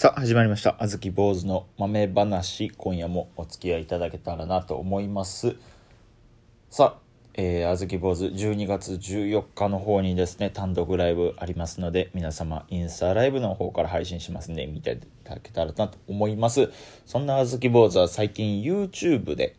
さあ始まりました「あずき坊主の豆話」今夜もお付き合いいただけたらなと思います。さあえー、あずき坊主12月14日の方にですね単独ライブありますので皆様インスタライブの方から配信しますんで見ていただけたらなと思います。そんなあずき坊主は最近 YouTube で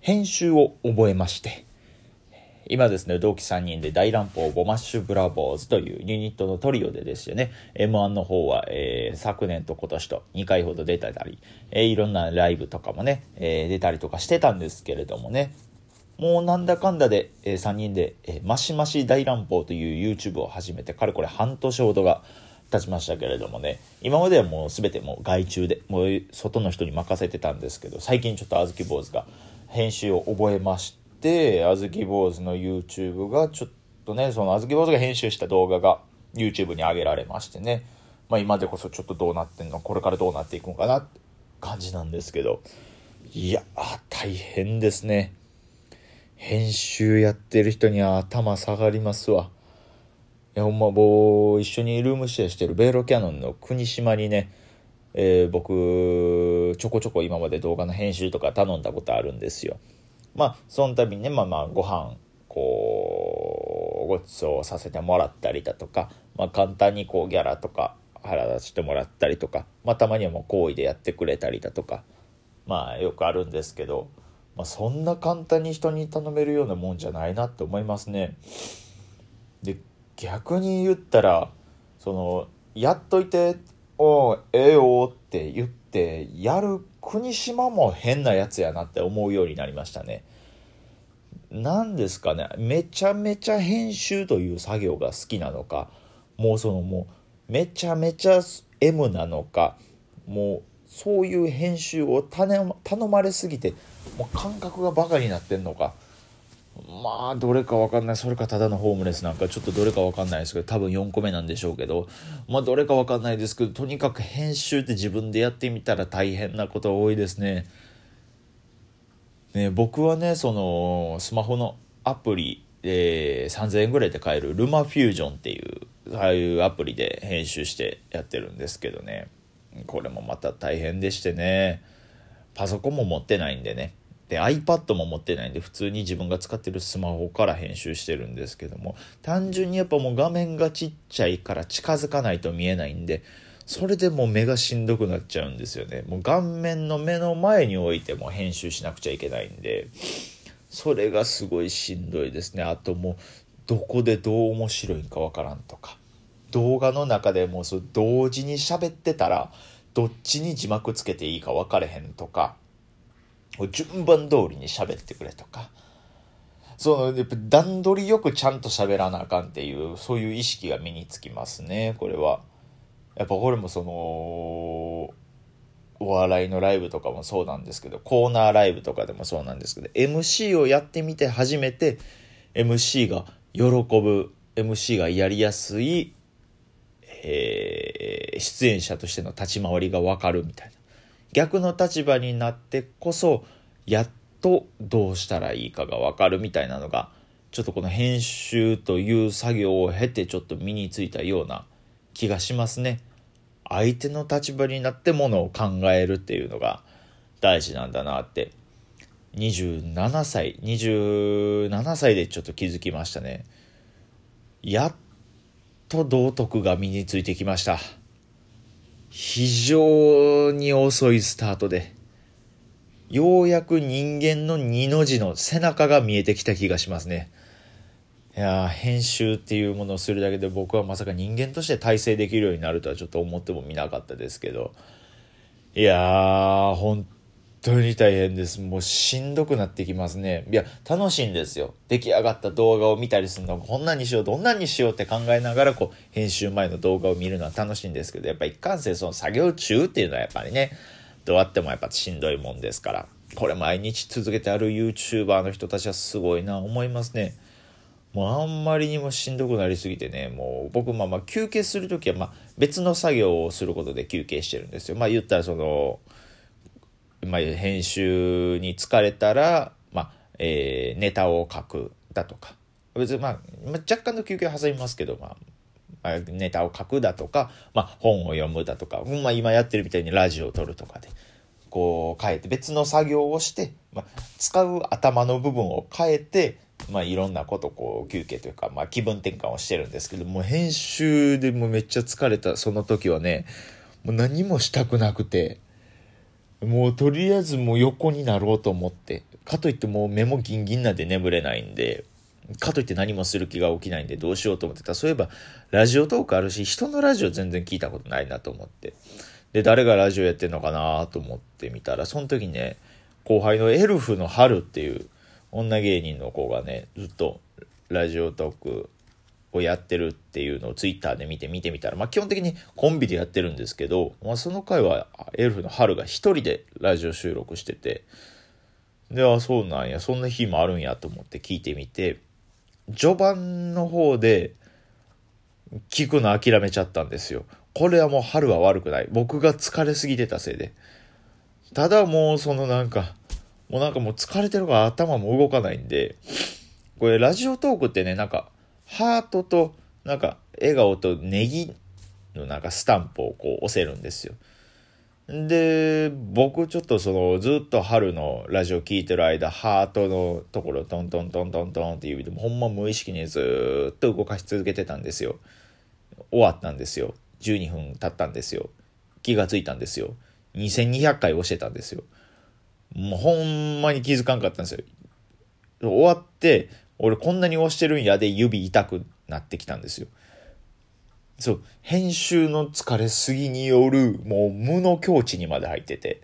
編集を覚えまして今ですね、同期3人で大乱暴ボマッシュブラボーズというユニットのトリオでですよね、M1 の方は、えー、昨年と今年と2回ほど出たり、えー、いろんなライブとかもね、えー、出たりとかしてたんですけれどもね、もうなんだかんだで、えー、3人で、えー、マシマシ大乱暴という YouTube を始めて、かれこれ半年ほどが経ちましたけれどもね、今まではもう全てもう外注で、もう外の人に任せてたんですけど、最近ちょっとあずき坊主が編集を覚えまし、て、あずき坊主の YouTube がちょっとね、そのあずき坊主が編集した動画が YouTube に上げられましてね、まあ今でこそちょっとどうなってんの、これからどうなっていくのかなって感じなんですけど、いや、大変ですね。編集やってる人には頭下がりますわ。いや、ほんまもう一緒にルームシェアしてるベーロキャノンの国島にね、えー、僕、ちょこちょこ今まで動画の編集とか頼んだことあるんですよ。まあその度にねまあまあご飯こうごちそうさせてもらったりだとか、まあ、簡単にこうギャラとか払わせてもらったりとか、まあ、たまにはもう好意でやってくれたりだとかまあよくあるんですけど、まあ、そんな簡単に人に頼めるようなもんじゃないなって思いますね。で逆に言ったらそのやっといて「おええよ」って言ってやる国島も変なやつやなって思うようになりましたね。何ですかねめちゃめちゃ編集という作業が好きなのかもうそのもうめちゃめちゃ M なのかもうそういう編集を頼まれすぎてもう感覚がバカになってんのかまあどれか分かんない。それかただのホームレスなんかちょっとどれか分かんないですけど多分4個目なんでしょうけどまあどれか分かんないですけどとにかく編集って自分でやってみたら大変なこと多いですね。ね僕はねそのスマホのアプリで3000円ぐらいで買えるルマフュージョンっていうああいうアプリで編集してやってるんですけどね。これもまた大変でしてね。パソコンも持ってないんでね。で iPad も持ってないんで普通に自分が使ってるスマホから編集してるんですけども単純にやっぱもう画面がちっちゃいから近づかないと見えないんでそれでもう目がしんどくなっちゃうんですよね。もう顔面の目の前に置いても編集しなくちゃいけないんでそれがすごいしんどいですね。あともうどこでどう面白いんかわからんとか。動画の中でもうそ同時に喋ってたらどっちに字幕つけていいか分かれへんとか順番通りに喋ってくれとか、その、やっぱ段取りよくちゃんと喋らなあかんっていう、そういう意識が身につきますね、これは。やっぱこれもその、お笑いのライブとかもそうなんですけど、コーナーライブとかでもそうなんですけど、MC をやってみて初めて、MC が喜ぶ、MC がやりやすい、えー、出演者としての立ち回りがわかるみたいな。逆の立場になってこそやっとどうしたらいいかが分かるみたいなのがちょっとこの編集という作業を経てちょっと身についたような気がしますね。相手の立場になってものを考えるっていうのが大事なんだなって。27歳27歳でちょっと気づきましたね。やっと道徳が身についてきました。非常に遅いスタートで、ようやく人間の二の字の背中が見えてきた気がしますね。いや編集っていうものをするだけで僕はまさか人間として体制できるようになるとはちょっと思ってもみなかったですけど、いやー、本当に大変です。もうしんどくなってきますね。いや、楽しいんですよ。出来上がった動画を見たりするのこんなにしよう、どんなにしようって考えながら、こう、編集前の動画を見るのは楽しいんですけど、やっぱ一貫性その作業中っていうのはやっぱりね、どうあってもやっぱしんどいもんですから。これ毎日続けてある YouTuber の人たちはすごいな、思いますね。もうあんまりにもしんどくなりすぎてね、もう僕まあまあ休憩するときはまあ別の作業をすることで休憩してるんですよ。まあ言ったらその、まあ、編集に疲れたら、まあ、えー、ネタを書くだとか。別に、まあ、まあ、若干の休憩は挟みますけど、まあ、まあ、ネタを書くだとか、まあ、本を読むだとか、まあ、今やってるみたいにラジオを撮るとかで、こう変えて別の作業をして、まあ、使う頭の部分を変えて、まあ、いろんなことこう休憩というか、まあ、気分転換をしてるんですけども編集でもめっちゃ疲れたその時はねもう何もしたくなくてもうとりあえずもう横になろうと思って。かといってもう目もギンギンなんで眠れないんで。かといって何もする気が起きないんでどうしようと思って。たそういえばラジオトークあるし人のラジオ全然聞いたことないなと思って。で誰がラジオやってんのかなと思ってみたらその時ね後輩のエルフの春っていう女芸人の子がねずっとラジオトークをやってるっていうのをツイッターで見て見てみたら、まあ、基本的にコンビでやってるんですけど、まあ、その回はエルフの春が一人でラジオ収録しててであそうなんやそんな日もあるんやと思って聞いてみて序盤の方で聞くの諦めちゃったんですよ。これはもう春は悪くない。僕が疲れすぎてたせいで。ただもうそのなんかもうなんかもう疲れてるから頭も動かないんで、これラジオトークってね、なんか、ハートと、なんか、笑顔とネギのなんかスタンプをこう押せるんですよ。で、僕ちょっとそのずっと春のラジオ聞いてる間、ハートのところトントントントントンって指でほんま無意識にずっと動かし続けてたんですよ。終わったんですよ。12分経ったんですよ。気がついたんですよ。2200回押してたんですよ。もうほんまに気づかんかったんですよ。終わって、俺こんなに押してるんやで指痛くなってきたんですよ。そう、編集の疲れすぎによる、もう無の境地にまで入ってて、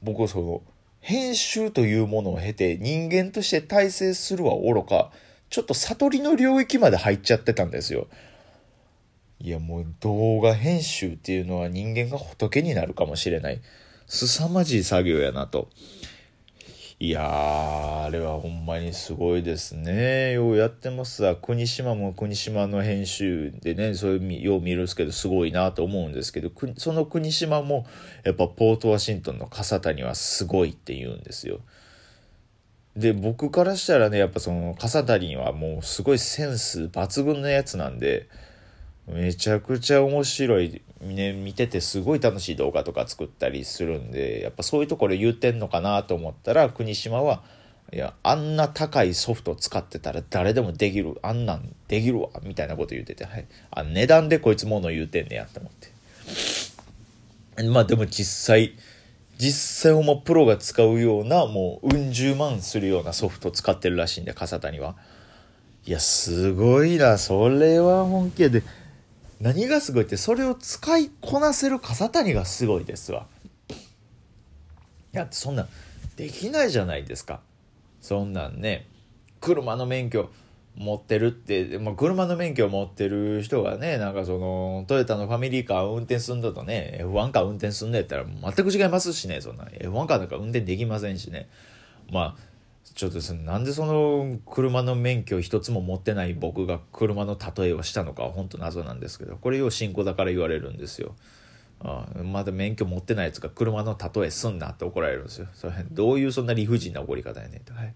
僕はその、編集というものを経て人間として大成するは愚か、ちょっと悟りの領域まで入っちゃってたんですよ。いやもう動画編集っていうのは人間が仏になるかもしれない。凄まじい作業やなと。いやー、あれはほんまにすごいですね。ようやってますわ。国島も国島の編集でね、そういうよう見るんですけど、すごいなと思うんですけど、その国島も、やっぱポートワシントンの笠谷はすごいって言うんですよ。で、僕からしたらね、やっぱその笠谷はもうすごいセンス抜群のやつなんで、めちゃくちゃ面白い、ね、見ててすごい楽しい動画とか作ったりするんでやっぱそういうところ言うてんのかなと思ったら国島はいやあんな高いソフト使ってたら誰でもできるあんなんできるわみたいなこと言ってて、はい、あ値段でこいつもの言うてんねやと思って。まあでも実際実際ほんまプロが使うようなもううん十万するようなソフト使ってるらしいんで笠谷は。いやすごいなそれは本気で。何がすごいってそれを使いこなせる笠谷がすごいですわ。いやそんなんできないじゃないですか。そんなんね車の免許持ってるって、まあ、車の免許を持ってる人がねなんかそのトヨタのファミリーカーを運転すんだとね F1 カー運転すんだやったら全く違いますしねそんな。F1 カーなんか運転できませんしね。まあちょっとですねなんでその車の免許一つも持ってない僕が車の例えをしたのかは本当謎なんですけどこれを新子だから言われるんですよ。あまだ免許持ってないやつが車の例えすんなって怒られるんですよ。それどういうそんな理不尽な怒り方やねんと、はい。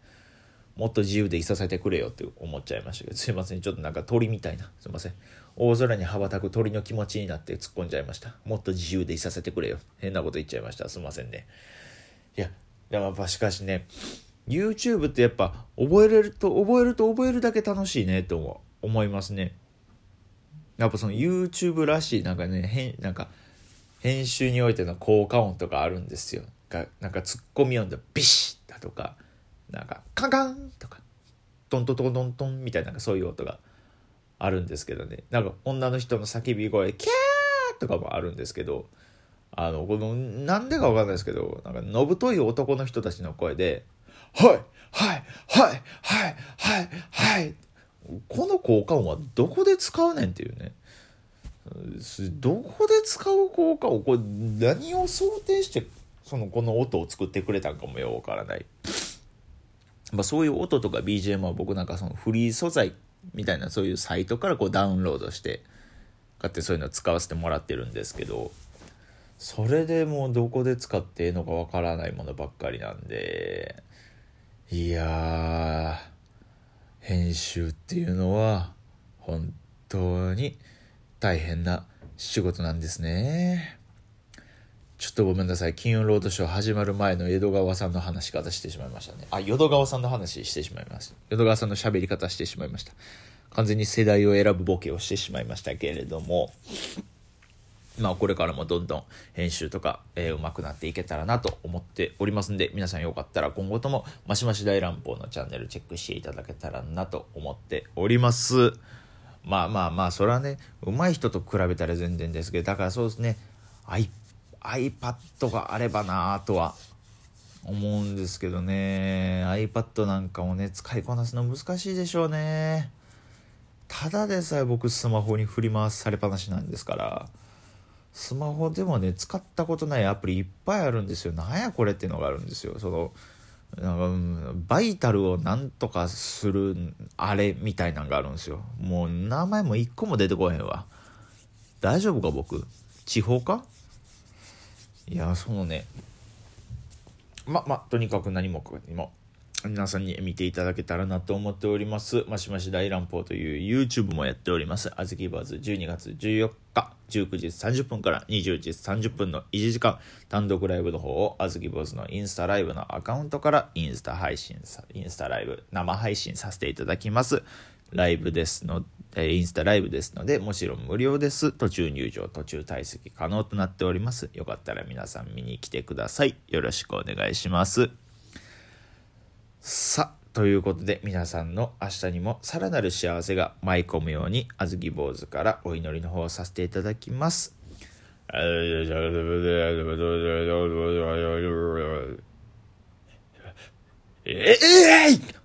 もっと自由でいさせてくれよって思っちゃいましたけど、すいません。ちょっとなんか鳥みたいな。すいません。大空に羽ばたく鳥の気持ちになって突っ込んじゃいました。もっと自由でいさせてくれよ。変なこと言っちゃいました。すいませんね。いや、やっぱしかしね、YouTube ってやっぱ覚えれると覚えると覚えるだけ楽しいねと思いますね。やっぱその YouTube らしいなんかね変なんか編集においての効果音とかあるんですよ。がなんかツッコミ音でビシッだとかなんかカンカンとかトントントントントンみたいなそういう音があるんですけどねなんか女の人の叫び声キャーとかもあるんですけどあのこのなんでかわかんないですけどなんかのぶとい男の人たちの声ではい、はい、はい、はい、はい、はい。この効果音はどこで使うねんっていうね。どこで使う効果音これ何を想定してそのこの音を作ってくれたんかもようわからない。まあ、そういう音とか BGM は僕なんかそのフリー素材みたいなそういうサイトからこうダウンロードして買ってそういうの使わせてもらってるんですけどそれでもうどこで使っていいのかわからないものばっかりなんでいや編集っていうのは本当に大変な仕事なんですね。ちょっとごめんなさい。金曜ロードショー始まる前の江戸川さんの話し方してしまいましたね。あ、淀川さんの話してしまいました。淀川さんの喋り方してしまいました。完全に世代を選ぶボケをしてしまいましたけれども、まあこれからもどんどん編集とか、えー、上手くなっていけたらなと思っておりますんで、皆さんよかったら今後ともマシマシ大乱暴のチャンネルチェックしていただけたらなと思っております。まあまあまあ、それはね、上手い人と比べたら全然ですけど、だからそうですね、I、iPad があればなとは思うんですけどね、iPad なんかもね、使いこなすの難しいでしょうね。ただでさえ僕スマホに振り回されっぱなしなんですから、スマホでもね、使ったことないアプリいっぱいあるんですよ。なんやこれっていうのがあるんですよ。その、なんか、バイタルをなんとかするあれみたいなんがあるんですよ。もう名前も一個も出てこへんわ。大丈夫か僕？地方か？いや、そのね、ま、ま、とにかく何もかにも皆さんに見ていただけたらなと思っております。マシマシ大乱暴という YouTube もやっております。あずきバーズ12月14日19時30分から20時30分の1時間単独ライブの方をあずき坊主のインスタライブのアカウントからインスタ配信さ、インスタライブ生配信させていただきます。ライブですの、えインスタライブですので、もちろん無料です。途中入場、途中退席可能となっております。よかったら皆さん見に来てください。よろしくお願いします。さあ、ということで皆さんの明日にもさらなる幸せが舞い込むように、あずき坊主からお祈りの方をさせていただきます。ええー